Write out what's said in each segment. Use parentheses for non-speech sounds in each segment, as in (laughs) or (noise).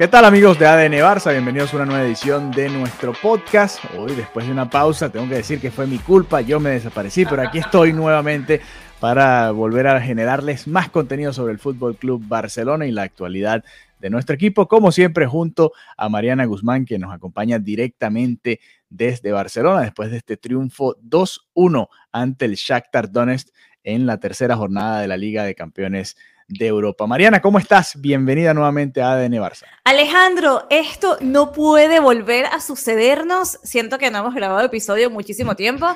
¿Qué tal amigos de ADN Barça? Bienvenidos a una nueva edición de nuestro podcast. Hoy, después de una pausa, tengo que decir que fue mi culpa, yo me desaparecí, pero aquí estoy nuevamente para volver a generarles más contenido sobre el Fútbol Club Barcelona y la actualidad de nuestro equipo, como siempre, junto a Mariana Guzmán, que nos acompaña directamente desde Barcelona después de este triunfo 2-1 ante el Shakhtar Donetsk en la tercera jornada de la Liga de Campeones de Europa. Mariana, ¿cómo estás? Bienvenida nuevamente a ADN Barça. Alejandro, esto no puede volver a sucedernos. Siento que no hemos grabado episodio muchísimo tiempo,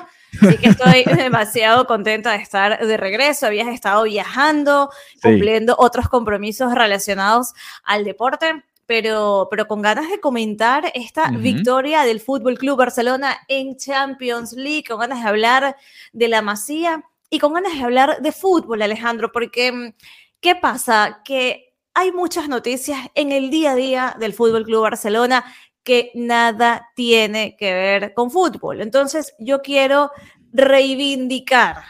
así que estoy (laughs) demasiado contenta de estar de regreso. Habías estado viajando, Sí. cumpliendo otros compromisos relacionados al deporte. Pero, pero con ganas de comentar esta victoria del Fútbol Club Barcelona en Champions League, con ganas de hablar de la masía y con ganas de hablar de fútbol, Alejandro, porque mm, ¿qué pasa? Que hay muchas noticias en el día a día del Fútbol Club Barcelona que nada tiene que ver con fútbol. Entonces, yo quiero reivindicar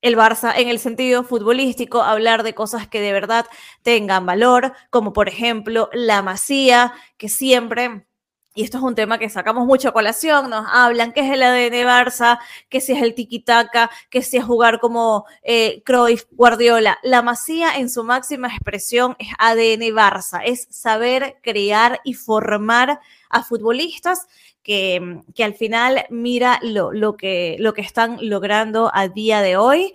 el Barça en el sentido futbolístico, hablar de cosas que de verdad tengan valor, como por ejemplo la masía, que siempre y esto es un tema que sacamos mucho a colación, nos hablan que es el ADN Barça, que si es el tiki-taka, que si es jugar como eh, Cruyff, Guardiola. La masía en su máxima expresión es ADN Barça, es saber crear y formar a futbolistas que, que al final mira lo, lo, que, lo que están logrando a día de hoy.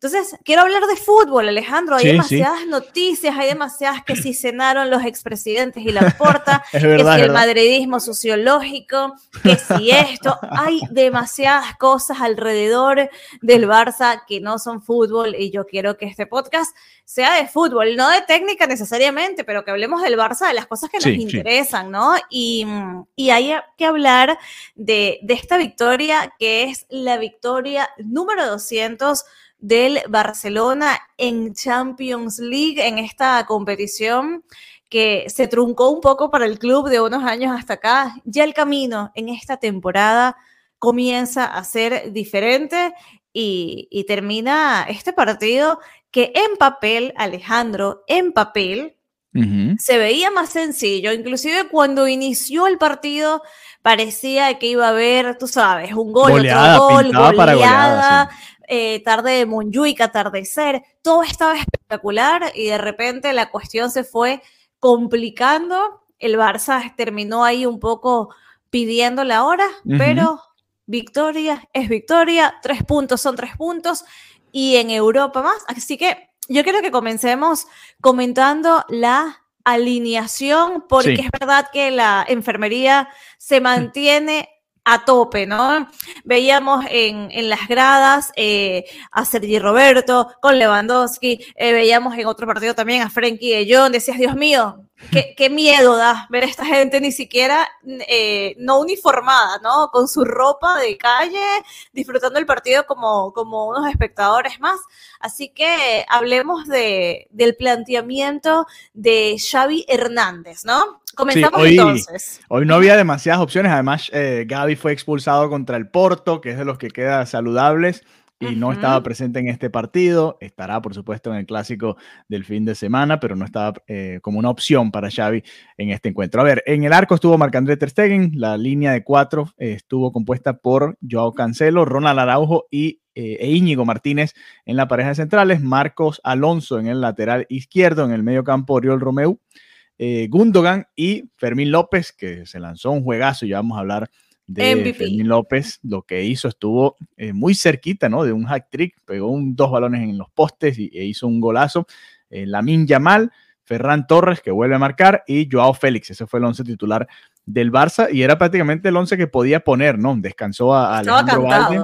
Entonces, quiero hablar de fútbol, Alejandro. Hay Sí, sí. demasiadas noticias, hay demasiadas que si cenaron los expresidentes y la porta, (laughs) Es que verdad, si el verdad. madridismo sociológico, que si esto, hay demasiadas cosas alrededor del Barça que no son fútbol y yo quiero que este podcast sea de fútbol, no de técnica necesariamente, pero que hablemos del Barça, de las cosas que nos sí. interesan, ¿no? Y, y hay que hablar de, de esta victoria que es la victoria número 200 del Barcelona en Champions League, en esta competición que se truncó un poco para el club de unos años hasta acá. Ya el camino en esta temporada comienza a ser diferente y, y termina este partido que en papel, Alejandro, en papel, Ujú. se veía más sencillo. Inclusive cuando inició el partido parecía que iba a haber, tú sabes, un gol, Goleada, otro gol, pintaba para goleada, goleada, eh, tarde de Monjuic, atardecer, todo estaba espectacular y de repente la cuestión se fue complicando. El Barça terminó ahí un poco pidiendo la hora, pero victoria es victoria, tres puntos son tres puntos y en Europa más. Así que yo quiero que comencemos comentando la alineación, porque Sí. es verdad que la enfermería se mantiene a tope, ¿no? Veíamos en, en las gradas eh, a Sergi Roberto con Lewandowski, eh, veíamos en otro partido también a Frenkie de Jong, decías, Dios mío, qué, qué miedo da ver a esta gente ni siquiera eh, no uniformada, ¿no? Con su ropa de calle, disfrutando el partido como, como unos espectadores más. Así que hablemos de, del planteamiento de Xavi Hernández, ¿no? Comenzamos hoy- entonces. Hoy no había demasiadas opciones. Además, eh, Gaby fue expulsado contra el Porto, que es de los que queda saludables, y no estaba presente en este partido. Estará, por supuesto, en el clásico del fin de semana, pero no estaba eh, como una opción para Xavi en este encuentro. A ver, en el arco estuvo Marc-André Ter Stegen. La línea de cuatro eh, estuvo compuesta por Joao Cancelo, Ronald Araujo y eh, e Íñigo Martínez en la pareja de centrales, Marcos Alonso en el lateral izquierdo, en el medio campo Oriol Romeu, eh, Gundogan y Fermín López, que se lanzó un juegazo, ya vamos a hablar de MVP. Fermín López, lo que hizo estuvo eh, muy cerquita, ¿no? De un hack trick, pegó un, dos balones en los postes y, e hizo un golazo. Eh, Lamin Yamal, Ferran Torres, que vuelve a marcar, y Joao Félix. Ese fue el once titular del Barça y era prácticamente el once que podía poner, ¿no? Descansó a, Alejandro Valde,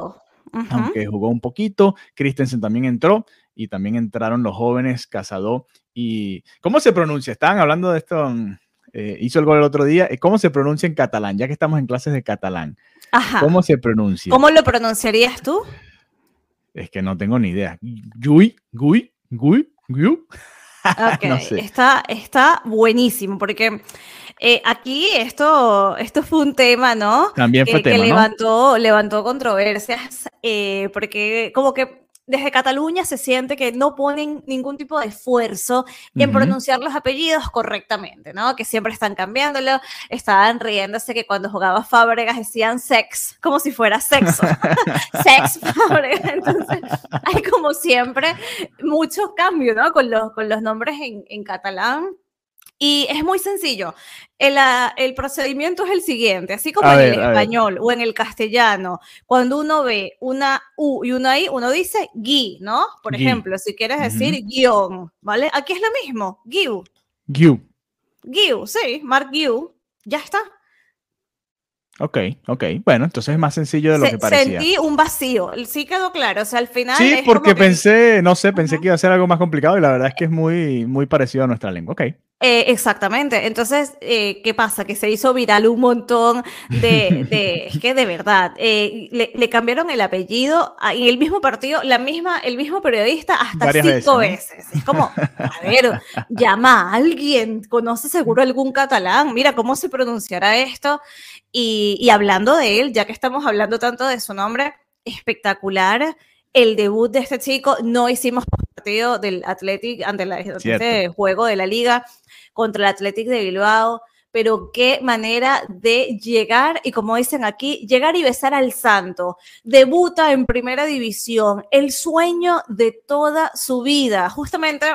aunque jugó un poquito. Christensen también entró y también entraron los jóvenes Casado y... ¿Cómo se pronuncia? Estaban hablando de esto, eh, hizo el gol el otro día. ¿Cómo se pronuncia en catalán? Ya que estamos en clases de catalán. ¿Cómo se pronuncia? ¿Cómo lo pronunciarías tú? Es que no tengo ni idea. Gui, Gui, Gui, Gui. (laughs) está, está buenísimo porque eh, aquí esto, esto fue un tema, ¿no? También fue tema, que levantó, levantó controversias eh, porque como que desde Cataluña se siente que no ponen ningún tipo de esfuerzo en pronunciar los apellidos correctamente, ¿no? Que siempre están cambiándolo. Estaban riéndose que cuando jugaba Fábregas decían sex, como si fuera sexo. (laughs) sex Fábregas. Entonces, hay como siempre muchos cambios, ¿no? Con los, con los nombres en, en catalán. Y es muy sencillo. El, ah, el, procedimiento es el siguiente, así como en el español o en el castellano, cuando uno ve una U y una I, uno dice gui, ¿no? Por ejemplo, si quieres decir guion, ¿vale? Aquí es lo mismo, giu. Giu. Giu, sí, Mark Giu, ya está. Ok, ok. Bueno, entonces es más sencillo de lo que parecía. Sentí un vacío, sí quedó claro. O sea, al final. Sí, porque pensé, no sé, pensé que iba a ser algo más complicado y la verdad es que es muy, muy parecido a nuestra lengua. Ok. Eh, exactamente. Entonces, eh, ¿qué pasa? Que se hizo viral un montón de. de (laughs) es que de verdad, eh, le, cambiaron el apellido en el mismo partido, la misma, el mismo periodista hasta cinco veces, Es como, a ver, llama a alguien, conoce seguro algún catalán, mira cómo se pronunciará esto. Y, y hablando de él, ya que estamos hablando tanto de su nombre, espectacular el debut de este chico. No hicimos partido del Athletic ante, la, este juego de la liga contra el Athletic de Bilbao. Pero qué manera de llegar, y como dicen aquí, llegar y besar al santo. Debuta en primera división, el sueño de toda su vida. Justamente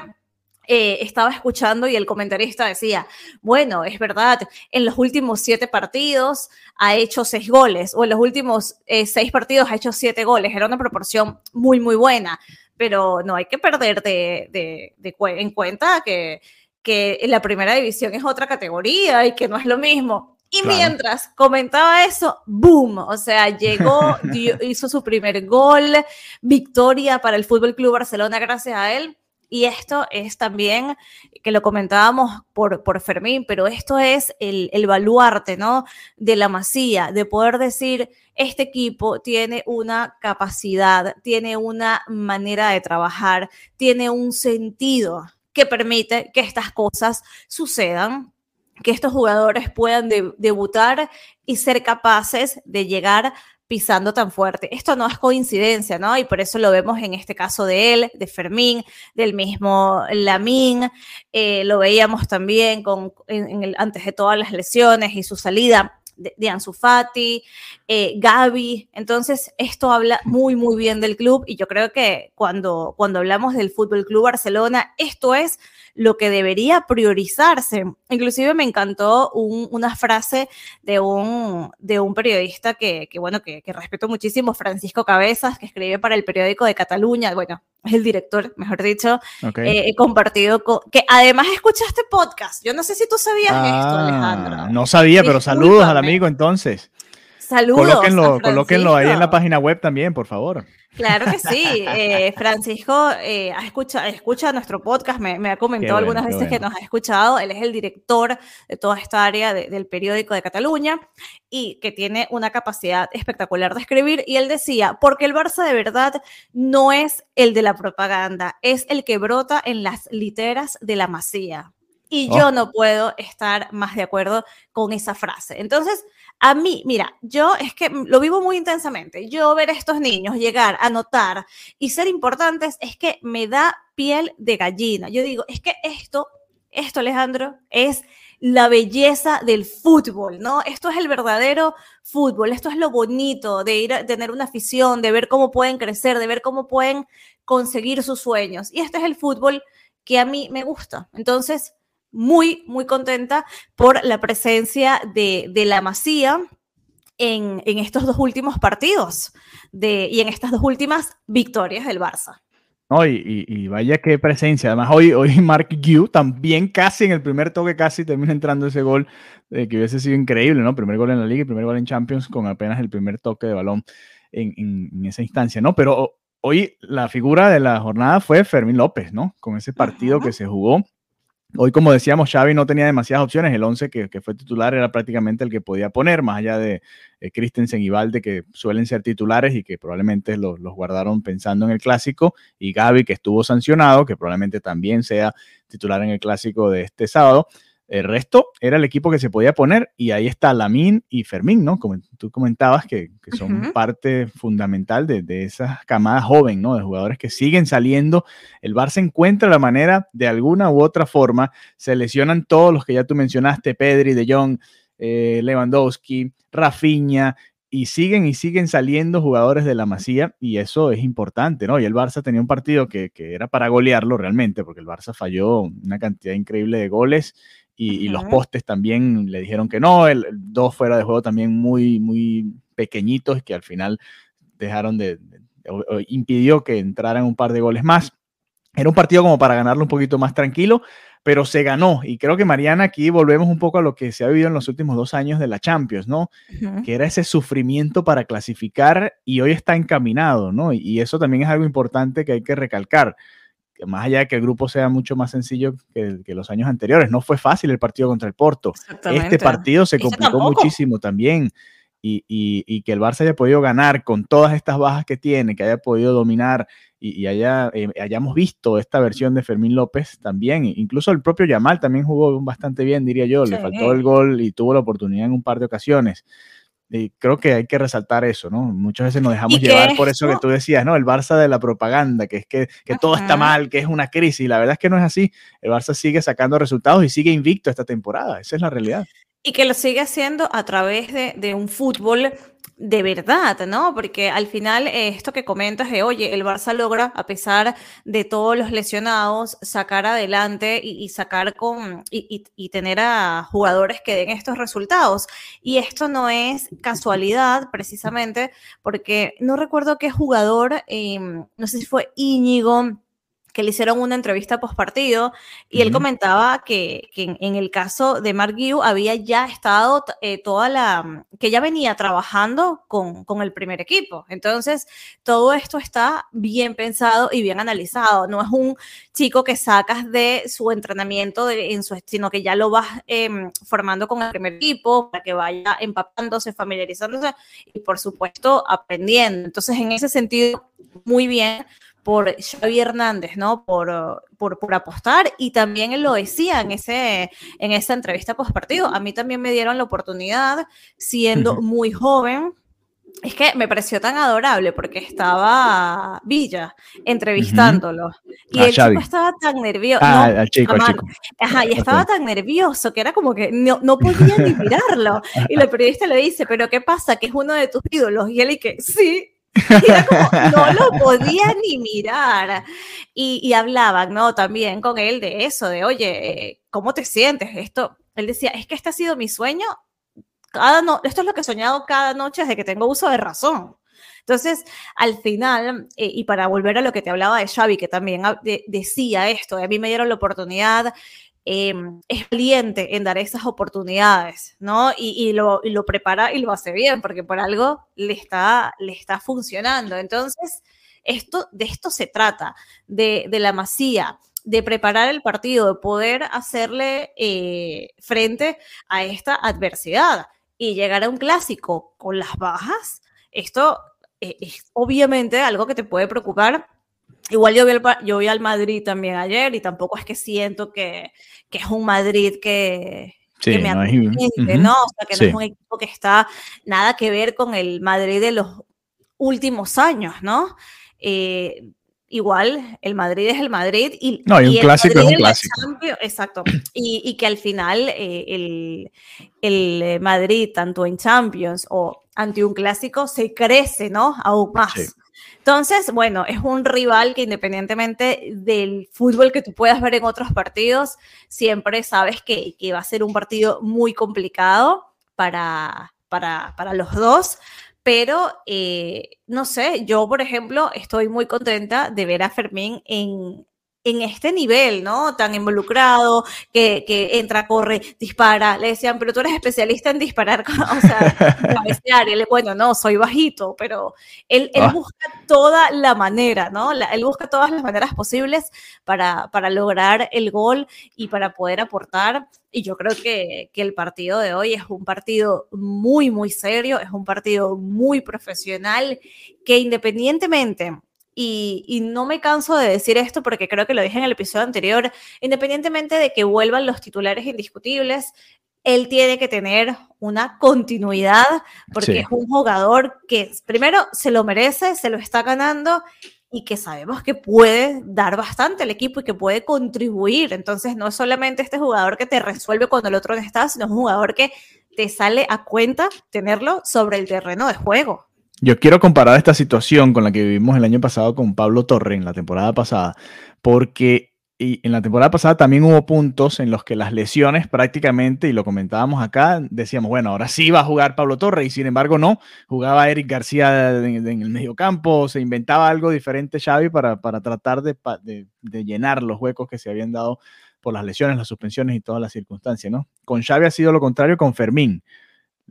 eh, estaba escuchando y el comentarista decía, bueno, es verdad, en los últimos siete partidos ha hecho seis goles, o en los últimos eh, seis partidos ha hecho siete goles, era una proporción muy, muy buena, pero no hay que perder de, en cuenta que, que la primera división es otra categoría y que no es lo mismo. Y mientras comentaba eso, boom, o sea, llegó, (laughs) hizo su primer gol, victoria para el Fútbol Club Barcelona gracias a él. Y esto es también, que lo comentábamos por, por Fermín, pero esto es el, el baluarte, ¿no? De la masía, de poder decir, este equipo tiene una capacidad, tiene una manera de trabajar, tiene un sentido que permite que estas cosas sucedan que estos jugadores puedan debutar y ser capaces de llegar pisando tan fuerte. Esto no es coincidencia, ¿no? Y por eso lo vemos en este caso de él, de Fermín, del mismo Lamín, eh, lo veíamos también con, antes de todas las lesiones y su salida de, de Ansu eh, Gaby. Entonces, esto habla muy, muy bien del club y yo creo que cuando, cuando hablamos del Fútbol Club Barcelona, esto es lo que debería priorizarse. Inclusive me encantó una frase de un, de un periodista que, bueno, que, respeto muchísimo, Francisco Cabezas, que escribe para el periódico de Cataluña, bueno, es el director, mejor dicho, eh, he compartido, con, que además escucha este podcast. Yo no sé si tú sabías esto, ah, Alejandro. No sabía, pero saludos al amigo entonces. Saludos. Colóquenlo, colóquenlo ahí en la página web también, por favor. Claro que sí. Eh, Francisco eh, escucha, escucha nuestro podcast, me, ha comentado algunas veces que nos ha escuchado. Él es el director de toda esta área del periódico de Cataluña y que tiene una capacidad espectacular de escribir. Y él decía, porque el Barça de verdad no es el de la propaganda, es el que brota en las literas de la masía. Y yo oh. no puedo estar más de acuerdo con esa frase. Entonces, a mí, mira, yo es que lo vivo muy intensamente. Yo ver a estos niños llegar a notar y ser importantes es que me da piel de gallina. Yo digo, es que esto, esto Alejandro, es la belleza del fútbol, ¿no? Esto es el verdadero fútbol, esto es lo bonito de ir a tener una afición, de ver cómo pueden crecer, de ver cómo pueden conseguir sus sueños. Y este es el fútbol que a mí me gusta. Entonces, muy, muy contenta por la presencia de, la Masía en, estos dos últimos partidos de, y en estas dos últimas victorias del Barça. No, y, vaya qué presencia. Además, hoy, hoy Mark Yu también casi en el primer toque, casi termina entrando ese gol que hubiese sido increíble, ¿no? Primer gol en la liga y primer gol en Champions con apenas el primer toque de balón en, esa instancia, ¿no? Pero hoy la figura de la jornada fue Fermín López, ¿no? Con ese partido que se jugó Hoy, como decíamos, Xavi no tenía demasiadas opciones. El 11 que, fue titular era prácticamente el que podía poner, más allá de eh, Christensen y Valde, que suelen ser titulares y que probablemente los, los guardaron pensando en el clásico. Y Gaby, que estuvo sancionado, que probablemente también sea titular en el clásico de este sábado. El resto era el equipo que se podía poner y ahí está Lamín y Fermín, ¿no? Como tú comentabas, que, son parte fundamental de, de, esa camada joven, ¿no? De jugadores que siguen saliendo. El Barça encuentra la manera, de alguna u otra forma, se lesionan todos los que ya tú mencionaste, Pedri, De Jong, eh, Lewandowski, Rafinha, y siguen y siguen saliendo jugadores de la Masía y eso es importante, ¿no? Y el Barça tenía un partido que, que, era para golearlo realmente, porque el Barça falló una cantidad increíble de goles y, los postes también le dijeron que no, el, dos fuera de juego también muy, muy pequeñitos que al final dejaron de, impidió que entraran un par de goles más. Era un partido como para ganarlo un poquito más tranquilo, pero se ganó. Y creo que Mariana, aquí volvemos un poco a lo que se ha vivido en los últimos dos años de la Champions, ¿no? Que era ese sufrimiento para clasificar y hoy está encaminado, ¿no? y eso también es algo importante que hay que recalcar más allá de que el grupo sea mucho más sencillo que, los años anteriores, no fue fácil el partido contra el Porto. Este partido se complicó muchísimo también. Y, que el Barça haya podido ganar con todas estas bajas que tiene, que haya podido dominar y, haya, eh, hayamos visto esta versión de Fermín López también. Incluso el propio Yamal también jugó bastante bien, diría yo. Le faltó el gol y tuvo la oportunidad en un par de ocasiones. Y creo que hay que resaltar eso, ¿no? Muchas veces nos dejamos llevar por eso que tú decías, ¿no? El Barça de la propaganda, que es que, que todo está mal, que es una crisis. La verdad es que no es así. El Barça sigue sacando resultados y sigue invicto esta temporada. Esa es la realidad. Y que lo sigue haciendo a través de, de un fútbol de verdad, ¿no? Porque al final eh, esto que comentas de, oye, el Barça logra, a pesar de todos los lesionados, sacar adelante y, sacar con, y, tener a jugadores que den estos resultados. Y esto no es casualidad, precisamente, porque no recuerdo qué jugador, em, no sé si fue Íñigo, que le hicieron una entrevista post partido y él comentaba que, en, el caso de Mark Guiu había ya estado eh, toda la, que ya venía trabajando con, con, el primer equipo. Entonces, todo esto está bien pensado y bien analizado. No es un chico que sacas de su entrenamiento, en su, sino que ya lo vas em, formando con el primer equipo para que vaya empapándose, familiarizándose y, por supuesto, aprendiendo. Entonces, en ese sentido, muy bien por Xavi Hernández, ¿no? Por, por, apostar y también él lo decía en, ese, en esa entrevista post partido. A mí también me dieron la oportunidad, siendo muy joven, es que me pareció tan adorable porque estaba Villa entrevistándolo y el chico estaba tan nervioso. Ah, no, chico, chico. Ajá, y estaba tan nervioso que era como que no, no podía ni mirarlo. Y la periodista le dice, ¿pero qué pasa? Que es uno de tus ídolos. Y él y que, sí, no lo podía ni mirar. Y, hablaban, ¿no? También con él de eso, de, oye, ¿cómo te sientes? Esto, él decía, es que este ha sido mi sueño. Cada no, esto es lo que he soñado cada noche desde que tengo uso de razón. Entonces, al final, eh, y para volver a lo que te hablaba de Xavi, que también decía esto, a mí me dieron la oportunidad (laughs) Valiente en dar esas oportunidades, ¿no? Y, lo, prepara y lo hace bien, porque por algo le está, funcionando. Entonces, de esto se trata, de, la masía, de preparar el partido, de poder hacerle eh, frente a esta adversidad y llegar a un clásico con las bajas. Esto eh, es obviamente algo que te puede preocupar Igual yo vi, yo vi al Madrid también ayer y tampoco es que siento que, que es un Madrid que, que me no, ¿no? O sea, que no es un equipo que está nada que ver con el Madrid de los últimos años, ¿no? Eh, igual, el Madrid es el Madrid. Y, no, y un clásico es un clásico. exacto. Y, y, que al final eh, el, el, Madrid, tanto en Champions o ante un clásico, se crece, ¿no? Aún más. Entonces, bueno, es un rival que independientemente del fútbol que tú puedas ver en otros partidos, siempre sabes que, va a ser un partido muy complicado para, para, los dos, pero eh, no sé, yo por ejemplo estoy muy contenta de ver a Fermín en, en este nivel, ¿no? Tan involucrado, que, que, entra, corre, dispara. Le decían, pero tú eres especialista en disparar, (laughs) o sea, cabecear. Y él, bueno, no, soy bajito, pero él, él ah. busca toda la manera, ¿no? él busca todas las maneras posibles para, para lograr el gol y para poder aportar. Y yo creo que, que el partido de hoy es un partido muy, muy serio, es un partido muy profesional, que independientemente y, no me canso de decir esto porque creo que lo dije en el episodio anterior, independientemente de que vuelvan los titulares indiscutibles, él tiene que tener una continuidad porque es un jugador que primero se lo merece, se lo está ganando y que sabemos que puede dar bastante al equipo y que puede contribuir. Entonces no es solamente este jugador que te resuelve cuando el otro no está, sino un jugador que te sale a cuenta tenerlo sobre el terreno de juego. Yo quiero comparar esta situación con la que vivimos el año pasado con Pablo Torre en la temporada pasada, porque en la temporada pasada también hubo puntos en los que las lesiones prácticamente, y lo comentábamos acá, decíamos, bueno, ahora sí va a jugar Pablo Torre, y sin embargo no, jugaba Eric García en, el medio campo, se inventaba algo diferente Xavi para, para tratar de, de, llenar los huecos que se habían dado por las lesiones, las suspensiones y todas las circunstancias, ¿no? Con Xavi ha sido lo contrario con Fermín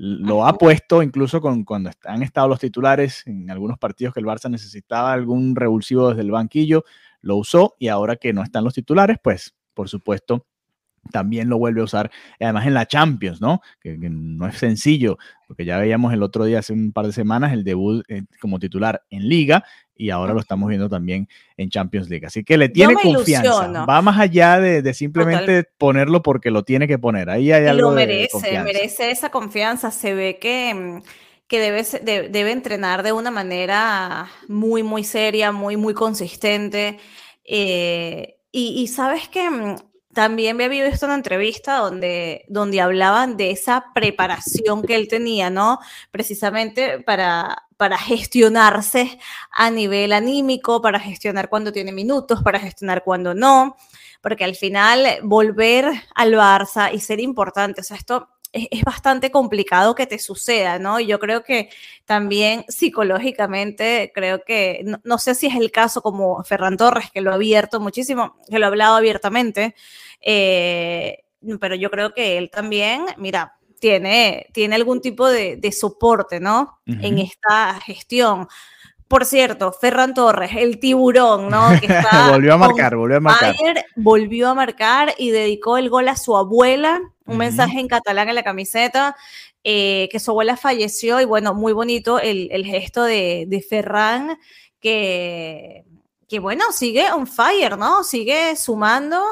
lo ha puesto incluso con, cuando han estado los titulares en algunos partidos que el Barça necesitaba algún revulsivo desde el banquillo, lo usó y ahora que no están los titulares, pues por supuesto también lo vuelve a usar, además en la Champions, ¿no? Que, no es sencillo, porque ya veíamos el otro día, hace un par de semanas, el debut eh, como titular en Liga y ahora lo estamos viendo también en Champions League. Así que le tiene confianza. Va más allá de, simplemente ponerlo porque lo tiene que poner. Ahí hay algo. Lo merece, merece esa confianza. Se ve que, mm, que debe, debe entrenar de una manera muy, muy seria, muy, muy consistente. Eh, y, y, sabes que mm, también había visto una entrevista donde, donde hablaban de esa preparación que él tenía, ¿no? Precisamente para, para gestionarse a nivel anímico, para gestionar cuando tiene minutos, para gestionar cuando no, porque al final volver al Barça y ser importante, o sea, esto es, bastante complicado que te suceda, ¿no? Y yo creo que también psicológicamente, creo que, no, sé si es el caso como Ferran Torres, que lo ha abierto muchísimo, que lo ha hablado abiertamente, eh, pero yo creo que él también, mira, tiene, tiene algún tipo de, soporte, ¿no? En esta gestión. Por cierto, Ferran Torres, el tiburón, ¿no? Que (laughs) volvió a marcar, volvió a marcar. volvió a marcar y dedicó el gol a su abuela, un mensaje en catalán en la camiseta, eh, que su abuela falleció y bueno, muy bonito el, gesto de, de Ferran, que, que bueno, sigue on fire, ¿no? Sigue sumando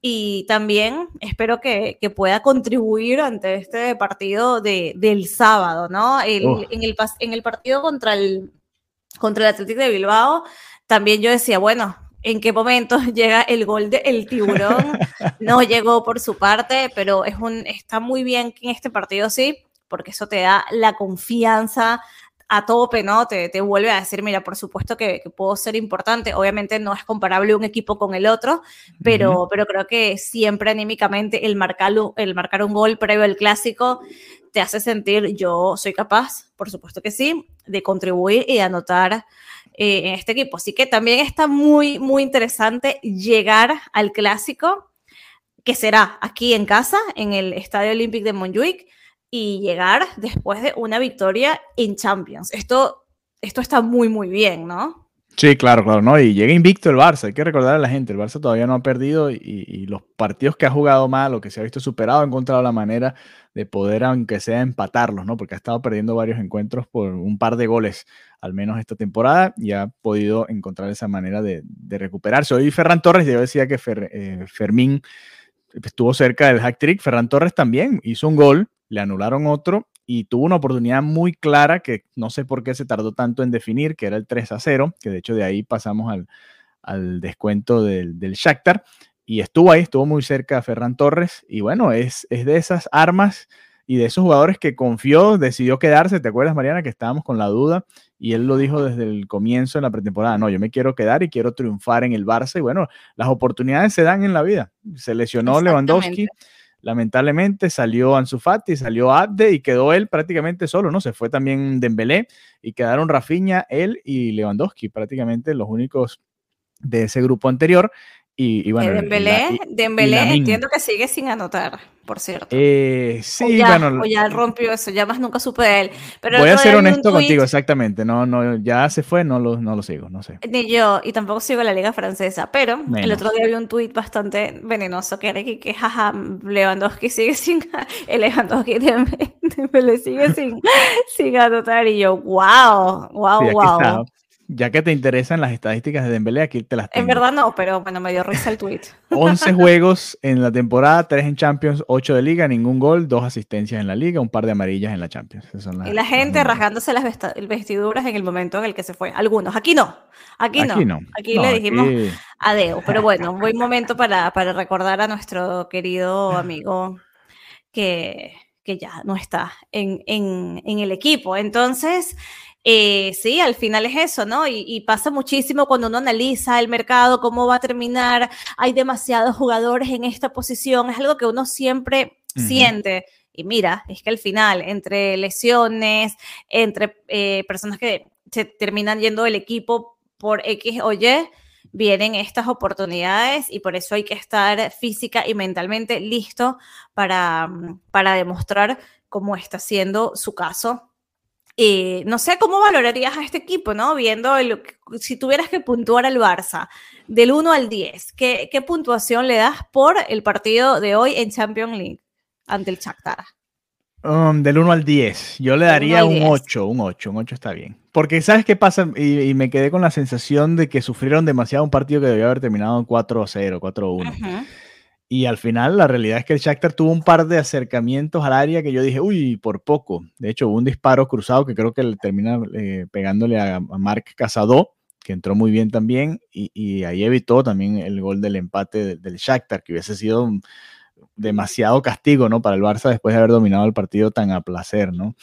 y también espero que, pueda contribuir ante este partido de, del sábado, ¿no? en, el, en el partido contra el contra el Atlético de Bilbao, también yo decía, bueno, ¿en qué momento (laughs) llega el gol del el tiburón? (laughs) No llegó por su parte, pero es un, está muy bien que en este partido sí, porque eso te da la confianza a tope, ¿no? Te, te vuelve a decir, mira, por supuesto que, puedo ser importante. Obviamente no es comparable un equipo con el otro, pero, pero creo que siempre anímicamente el marcar, el marcar un gol previo al clásico te hace sentir, yo soy capaz, por supuesto que sí, de contribuir y anotar eh, en este equipo. Así que también está muy, muy interesante llegar al clásico, que será aquí en casa, en el Estadio Olímpico de Montjuic, y llegar después de una victoria en Champions. Esto, esto está muy, muy bien, ¿no? Sí, claro, claro, ¿no? Y llega invicto el Barça, hay que recordar a la gente, el Barça todavía no ha perdido y, los partidos que ha jugado mal o que se ha visto superado ha encontrado la manera de poder, aunque sea, empatarlos, ¿no? Porque ha estado perdiendo varios encuentros por un par de goles, al menos esta temporada, y ha podido encontrar esa manera de, recuperarse. Hoy Ferran Torres, yo decía que eh, Fermín estuvo cerca del hack trick, Ferran Torres también hizo un gol, le anularon otro y tuvo una oportunidad muy clara que no sé por qué se tardó tanto en definir, que era el 3 a 0, que de hecho de ahí pasamos al, descuento del, del, Shakhtar. Y estuvo ahí, estuvo muy cerca a Ferran Torres. Y bueno, es, es de esas armas y de esos jugadores que confió, decidió quedarse. ¿Te acuerdas, Mariana, que estábamos con la duda? Y él lo dijo desde el comienzo en la pretemporada. No, yo me quiero quedar y quiero triunfar en el Barça. Y bueno, las oportunidades se dan en la vida. Se lesionó Lewandowski lamentablemente salió Ansu Fati, salió Abde y quedó él prácticamente solo, ¿no? Se fue también Dembélé y quedaron Rafinha, él y Lewandowski, prácticamente los únicos de ese grupo anterior. Y, bueno, Dembélé, Dembélé entiendo que sigue sin anotar, por cierto. Eh, sí, ya, bueno. O ya rompió eso, ya más nunca supe de él. Pero voy a ser honesto contigo, exactamente. No, no, ya se fue, no lo, no lo sigo, no sé. Ni yo, y tampoco sigo la liga francesa, pero el otro día vi un tuit bastante venenoso que era que, que jaja, Lewandowski sigue sin, (laughs) Lewandowski Dembélé sigue sin, (laughs) sin anotar, y yo, wow, wow, wow ya que te interesan las estadísticas de Dembélé, aquí te las tengo. En verdad no, pero bueno, me dio risa el tweet. 11 (laughs) (laughs) juegos en la temporada, 3 en Champions, 8 de Liga, ningún gol, 2 asistencias en la Liga, un par de amarillas en la Champions. y la gente rasgándose las vestiduras en el momento en el que se fue. Algunos, aquí no, aquí, no. Aquí le dijimos adiós. Pero bueno, un (laughs) buen momento para, para recordar a nuestro querido amigo que, que ya no está en, en, en el equipo. Entonces... Eh, sí, al final es eso, ¿no? Y, pasa muchísimo cuando uno analiza el mercado, cómo va a terminar, hay demasiados jugadores en esta posición, es algo que uno siempre siente. Y mira, es que al final, entre lesiones, entre eh, personas que se terminan yendo del equipo por X o Y, vienen estas oportunidades y por eso hay que estar física y mentalmente listo para, para demostrar cómo está siendo su caso eh, no sé cómo valorarías a este equipo, ¿no? Viendo si tuvieras que puntuar al Barça del 1 al 10, ¿qué, puntuación le das por el partido de hoy en Champions League ante el Shakhtar? Um, del 1 al 10, yo le daría un 8, un 8, un 8 está bien. Porque ¿sabes qué pasa? Y, me quedé con la sensación de que sufrieron demasiado un partido que debía haber terminado 4 0, 4 1. Y al final la realidad es que el Shakhtar tuvo un par de acercamientos al área que yo dije, uy, por poco. De hecho, hubo un disparo cruzado que creo que le termina eh, pegándole a, Marc Casado, que entró muy bien también, y, ahí evitó también el gol del empate del, Shakhtar, que hubiese sido demasiado castigo, ¿no? Para el Barça después de haber dominado el partido tan a placer, ¿no?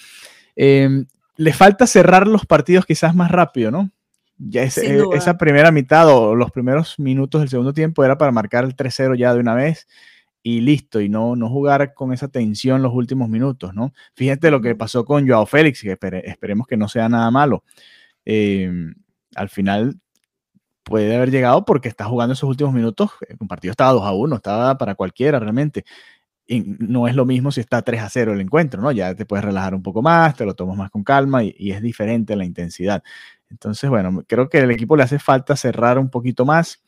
Em, le falta cerrar los partidos quizás más rápido, ¿no? Ya eh, esa primera mitad o los primeros minutos del segundo tiempo era para marcar el 3-0 ya de una vez y listo, y no, no jugar con esa tensión los últimos minutos, ¿no? Fíjate lo que pasó con Joao Félix, que esperemos que no sea nada malo. Em, al final puede haber llegado porque está jugando esos últimos minutos, eh, un partido estaba 2 a 1, estaba para cualquiera realmente. Y no es lo mismo si está 3 a 0 el encuentro, ¿no? Ya te puedes relajar un poco más, te lo tomas más con calma y, y es diferente la intensidad. Entonces, bueno, creo que al equipo le hace falta cerrar un poquito más.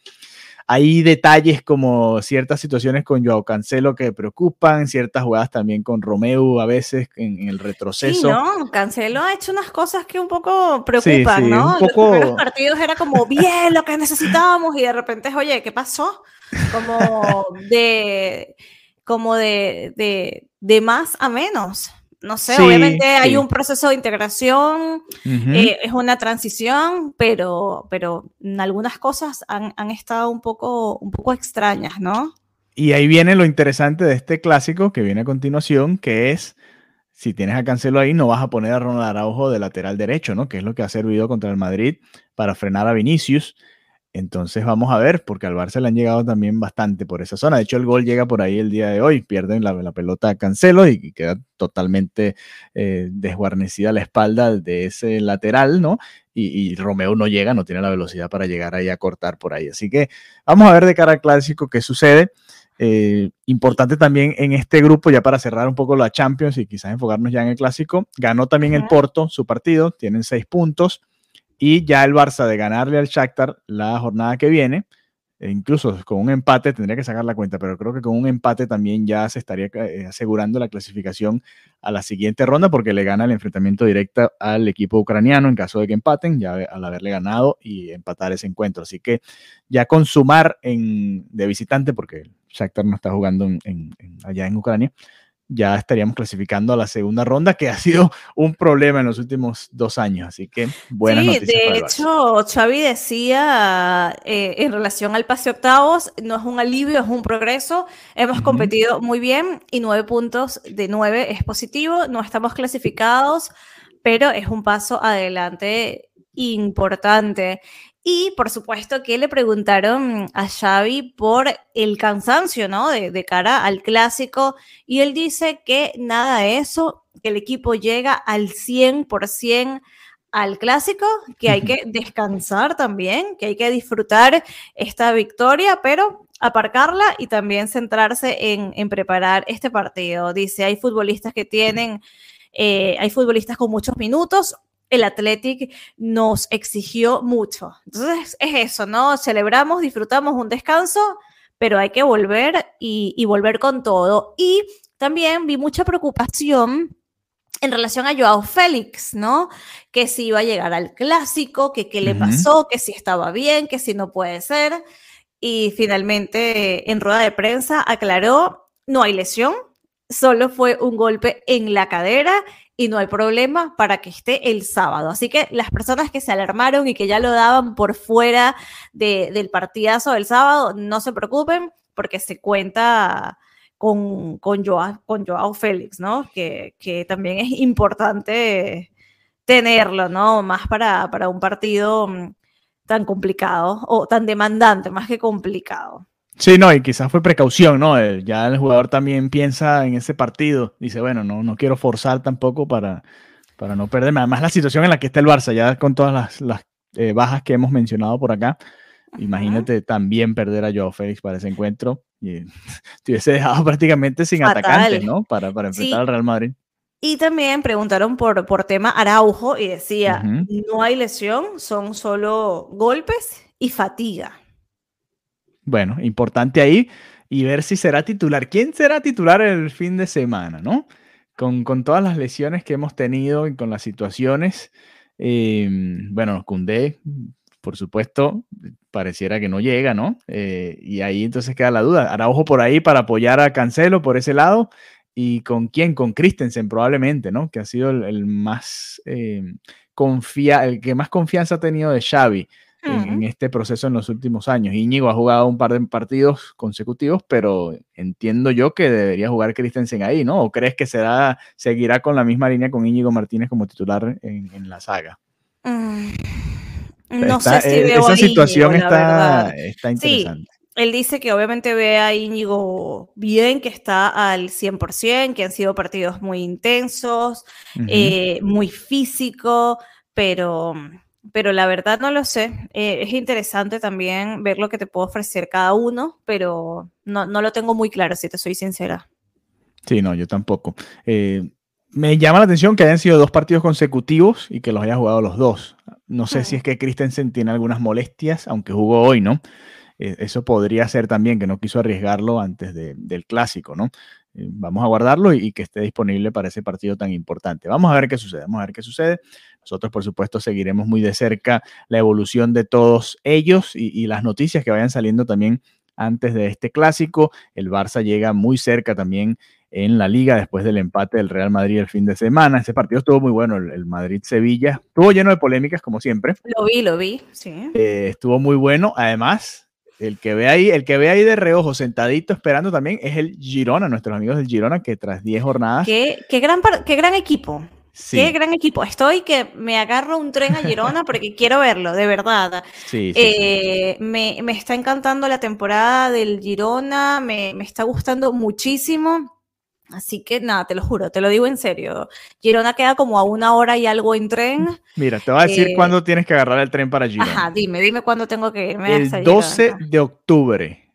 Hay detalles como ciertas situaciones con Joao Cancelo que preocupan, ciertas jugadas también con Romeo a veces en, el retroceso. Sí, ¿no? Cancelo ha hecho unas cosas que un poco preocupan, ¿no? Un poco... Los partidos era como bien lo que necesitábamos y de repente es, oye, ¿qué pasó? Como de, como de, de, de más a menos no sé, obviamente hay un proceso de integración, eh, es una transición, pero, pero algunas cosas han, estado un poco, un poco extrañas, ¿no? Y ahí viene lo interesante de este clásico que viene a continuación, que es, si tienes a Cancelo ahí, no vas a poner a Ronald Araujo de lateral derecho, ¿no? Que es lo que ha servido contra el Madrid para frenar a Vinicius. Entonces vamos a ver, porque al Barça le han llegado también bastante por esa zona. De hecho, el gol llega por ahí el día de hoy, pierden la, pelota a Cancelo y, queda totalmente eh, desguarnecida la espalda de ese lateral, ¿no? Y, Romeo no llega, no tiene la velocidad para llegar ahí a cortar por ahí. Así que vamos a ver de cara al clásico qué sucede. Eh, importante también en este grupo, ya para cerrar un poco la Champions y quizás enfocarnos ya en el clásico, ganó también el Porto su partido, tienen seis puntos y ya el Barça de ganarle al Shakhtar la jornada que viene, e incluso con un empate tendría que sacar la cuenta, pero creo que con un empate también ya se estaría eh, asegurando la clasificación a la siguiente ronda porque le gana el enfrentamiento directo al equipo ucraniano en caso de que empaten, ya al haberle ganado y empatar ese encuentro. Así que ya con sumar en, de visitante, porque Shakhtar no está jugando allá en Ucrania, ya estaríamos clasificando a la segunda ronda, que ha sido un problema en los últimos dos años. Así que buenas sí, De hecho, Xavi decía eh, en relación al pase octavos, no es un alivio, es un progreso. Hemos competido muy bien y nueve puntos de nueve es positivo. No estamos clasificados, pero es un paso adelante importante. Y por supuesto que le preguntaron a Xavi por el cansancio, ¿no? De, de, cara al clásico. Y él dice que nada de eso, que el equipo llega al 100% al clásico, que hay que (laughs) descansar también, que hay que disfrutar esta victoria, pero aparcarla y también centrarse en, en preparar este partido. Dice, hay futbolistas que tienen, eh, hay futbolistas con muchos minutos, el Athletic nos exigió mucho. Entonces es eso, ¿no? Celebramos, disfrutamos un descanso, pero hay que volver y, y volver con todo. Y también vi mucha preocupación en relación a Joao Félix, ¿no? Que si iba a llegar al clásico, que qué le pasó, que si estaba bien, que si no puede ser. Y finalmente en rueda de prensa aclaró, no hay lesión, solo fue un golpe en la cadera y no hay problema para que esté el sábado. Así que las personas que se alarmaron y que ya lo daban por fuera de, del partidazo del sábado, no se preocupen porque se cuenta con, con, Joao, con Joao Félix, ¿no? Que, que, también es importante tenerlo, ¿no? Más para, para un partido mm, tan complicado o tan demandante, más que complicado. Sí, no, y quizás fue precaución, ¿no? ya el jugador también piensa en ese partido, dice, bueno, no, no quiero forzar tampoco para, para no perderme. Además, la situación en la que está el Barça, ya con todas las, las eh, bajas que hemos mencionado por acá, imagínate también perder a Joao Félix para ese encuentro. Y (laughs) te hubiese dejado prácticamente sin Fatal. atacantes, ¿no? Para, para enfrentar sí. al Real Madrid. Y también preguntaron por, por tema Araujo y decía, uh -huh. no hay lesión, son solo golpes y fatiga. Bueno, importante ahí y ver si será titular. ¿Quién será titular el fin de semana, no? Con, con todas las lesiones que hemos tenido y con las situaciones. Eh, bueno, Cundé, por supuesto, pareciera que no llega, ¿no? Eh, y ahí entonces queda la duda. Araujo por ahí para apoyar a Cancelo por ese lado. ¿Y con quién? Con Christensen probablemente, ¿no? Que ha sido el, más eh, confía, el que más confianza ha tenido de Xavi uh -huh. en, este proceso en los últimos años. Íñigo ha jugado un par de partidos consecutivos, pero entiendo yo que debería jugar Christensen ahí, ¿no? ¿O crees que será, seguirá con la misma línea con Íñigo Martínez como titular en, en la saga? Mm, no está, sé si eh, veo esa a situación Íñigo, está, interesante. Sí, él dice que obviamente ve a Íñigo bien, que está al 100%, que han sido partidos muy intensos, uh -huh. eh, muy físico, pero, pero la verdad no lo sé. Eh, es interesante también ver lo que te puede ofrecer cada uno, pero no, no lo tengo muy claro, si te soy sincera. Sí, no, yo tampoco. Eh, me llama la atención que hayan sido dos partidos consecutivos y que los haya jugado los dos. No sé uh -huh. si es que Christensen tiene algunas molestias, aunque jugó hoy, ¿no? Eh, eso podría ser también que no quiso arriesgarlo antes de, del clásico, ¿no? Vamos a guardarlo y, que esté disponible para ese partido tan importante. Vamos a ver qué sucede, vamos a ver qué sucede. Nosotros, por supuesto, seguiremos muy de cerca la evolución de todos ellos y, y las noticias que vayan saliendo también antes de este clásico. El Barça llega muy cerca también en la liga después del empate del Real Madrid el fin de semana. Ese partido estuvo muy bueno, el, Madrid-Sevilla. Estuvo lleno de polémicas, como siempre. Lo vi, lo vi, sí. Eh, estuvo muy bueno. Además, el que ve ahí, el que ve ahí de reojo, sentadito, esperando también, es el Girona, nuestros amigos del Girona, que tras 10 jornadas. Qué, qué, gran, qué gran equipo. Sí. Qué gran equipo. Estoy que me agarro un tren a Girona (laughs) porque quiero verlo, de verdad. Sí, sí, eh. Me, me, está encantando la temporada del Girona, me, me está gustando muchísimo. Así que nada, te lo juro, te lo digo en serio. Girona queda como a una hora y algo en tren. Mira, te voy a decir eh, cuándo tienes que agarrar el tren para Girona. Ajá, dime, dime cuándo tengo que irme. El 12 Girona. de octubre.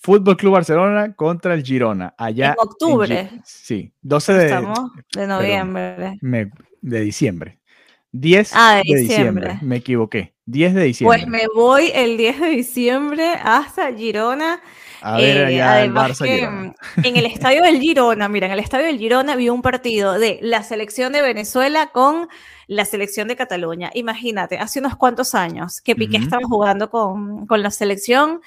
Fútbol Club Barcelona contra el Girona. Allá. En octubre. En, sí, 12 de, Estamos de noviembre. Me, de diciembre. 10 ah, de, de diciembre. diciembre. Me equivoqué. 10 de diciembre. Pues me voy el 10 de diciembre hasta Girona. A ver, eh, allá además Barça, que Girona. en el estadio del Girona, mira, en el estadio del Girona vi un partido de la selección de Venezuela con la selección de Cataluña. Imagínate, hace unos cuantos años que Piqué uh -huh. estaba jugando con, con, la selección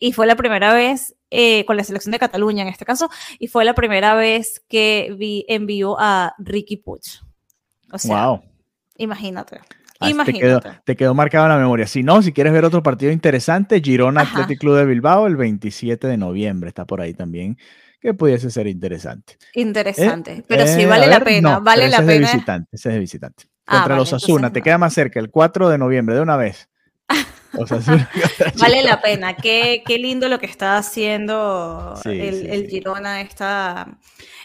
y fue la primera vez, eh, con la selección de Cataluña en este caso, y fue la primera vez que vi envió a Ricky Puig. O sea, wow. imagínate. Ah, te, quedó, te quedó marcado en la memoria. Si no, si quieres ver otro partido interesante, Girona Ajá. Athletic Club de Bilbao el 27 de noviembre. Está por ahí también, que pudiese ser interesante. Interesante, eh, pero eh, sí vale ver, la pena, no, vale la ese pena. Es de visitante, ese es de visitante. Ah, Contra vale, los Asuna, te queda más cerca el 4 de noviembre, de una vez. (laughs) (laughs) vale la pena. Qué, qué, lindo lo que está haciendo el, Girona esta,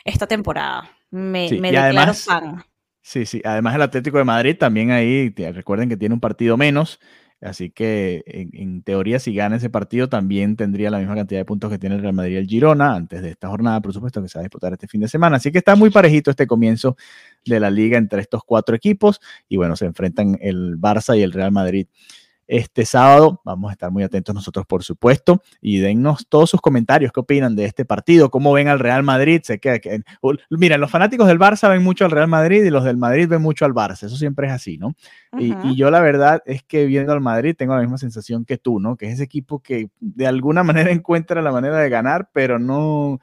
esta temporada. Me, me declaro fan. Sí, sí. Además, el Atlético de Madrid también ahí, recuerden que tiene un partido menos. Así que en, teoría, si gana ese partido, también tendría la misma cantidad de puntos que tiene el Real Madrid y el Girona antes de esta jornada, por supuesto, que se va a disputar este fin de semana. Así que está muy parejito este comienzo de la liga entre estos cuatro equipos. Y bueno, se enfrentan el Barça y el Real Madrid este sábado. Vamos a estar muy atentos nosotros, por supuesto, y dennos todos sus comentarios. ¿Qué opinan de este partido? ¿Cómo ven al Real Madrid? Sé que, mira, los fanáticos del Barça ven mucho al Real Madrid y los del Madrid ven mucho al Barça. Eso siempre es así, ¿no? y, y, yo la verdad es que viendo al Madrid tengo la misma sensación que tú, ¿no? Que es ese equipo que de alguna (laughs) manera encuentra la manera de ganar, pero no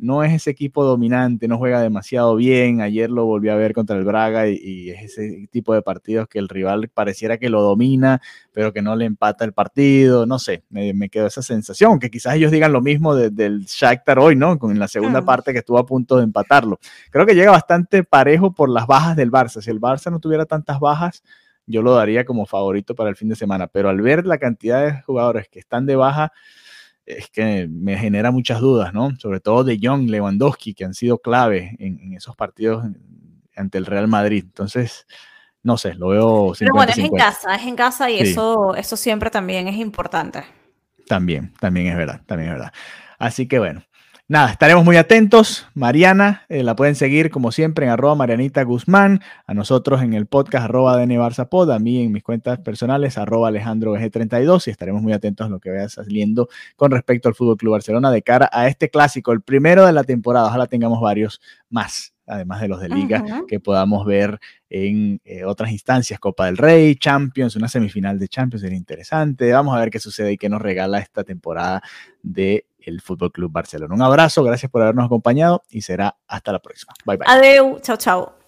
no es ese equipo dominante, no juega demasiado bien. Ayer lo volví a ver contra el Braga y, es ese tipo de partidos que el rival pareciera que lo domina, pero que no le empata el partido. No sé, me, quedó esa sensación, que quizás ellos digan lo mismo del Shakhtar hoy, ¿no? Con la segunda parte que estuvo a punto de empatarlo. Creo que llega bastante parejo por las bajas del Barça. Si el Barça no tuviera tantas bajas, yo lo daría como favorito para el fin de semana, pero al ver la cantidad de jugadores que están de baja, es que me genera muchas dudas, ¿no? Sobre todo de John Lewandowski, que han sido clave en, esos partidos ante el Real Madrid. Entonces, no sé, lo veo. Pero bueno, es en casa, es en casa y eso, eso siempre también es importante. También, también es verdad, también es verdad. Así que bueno, Nada, estaremos muy atentos. Mariana, eh, la pueden seguir como siempre en arroba Marianita Guzmán, a nosotros en el podcast arroba DN Pod, a mí en mis cuentas personales arroba Alejandro 32 y estaremos muy atentos a lo que vaya saliendo con respecto al Fútbol Club Barcelona de cara a este clásico, el primero de la temporada. Ojalá tengamos varios más además de los de liga, que podamos ver en eh, otras instancias, Copa del Rey, Champions, una semifinal de Champions sería interesante. Vamos a ver qué sucede y qué nos regala esta temporada de el Fútbol Club Barcelona. Un abrazo, gracias por habernos acompañado y será hasta la próxima. Bye bye. Adeu, chao, chao.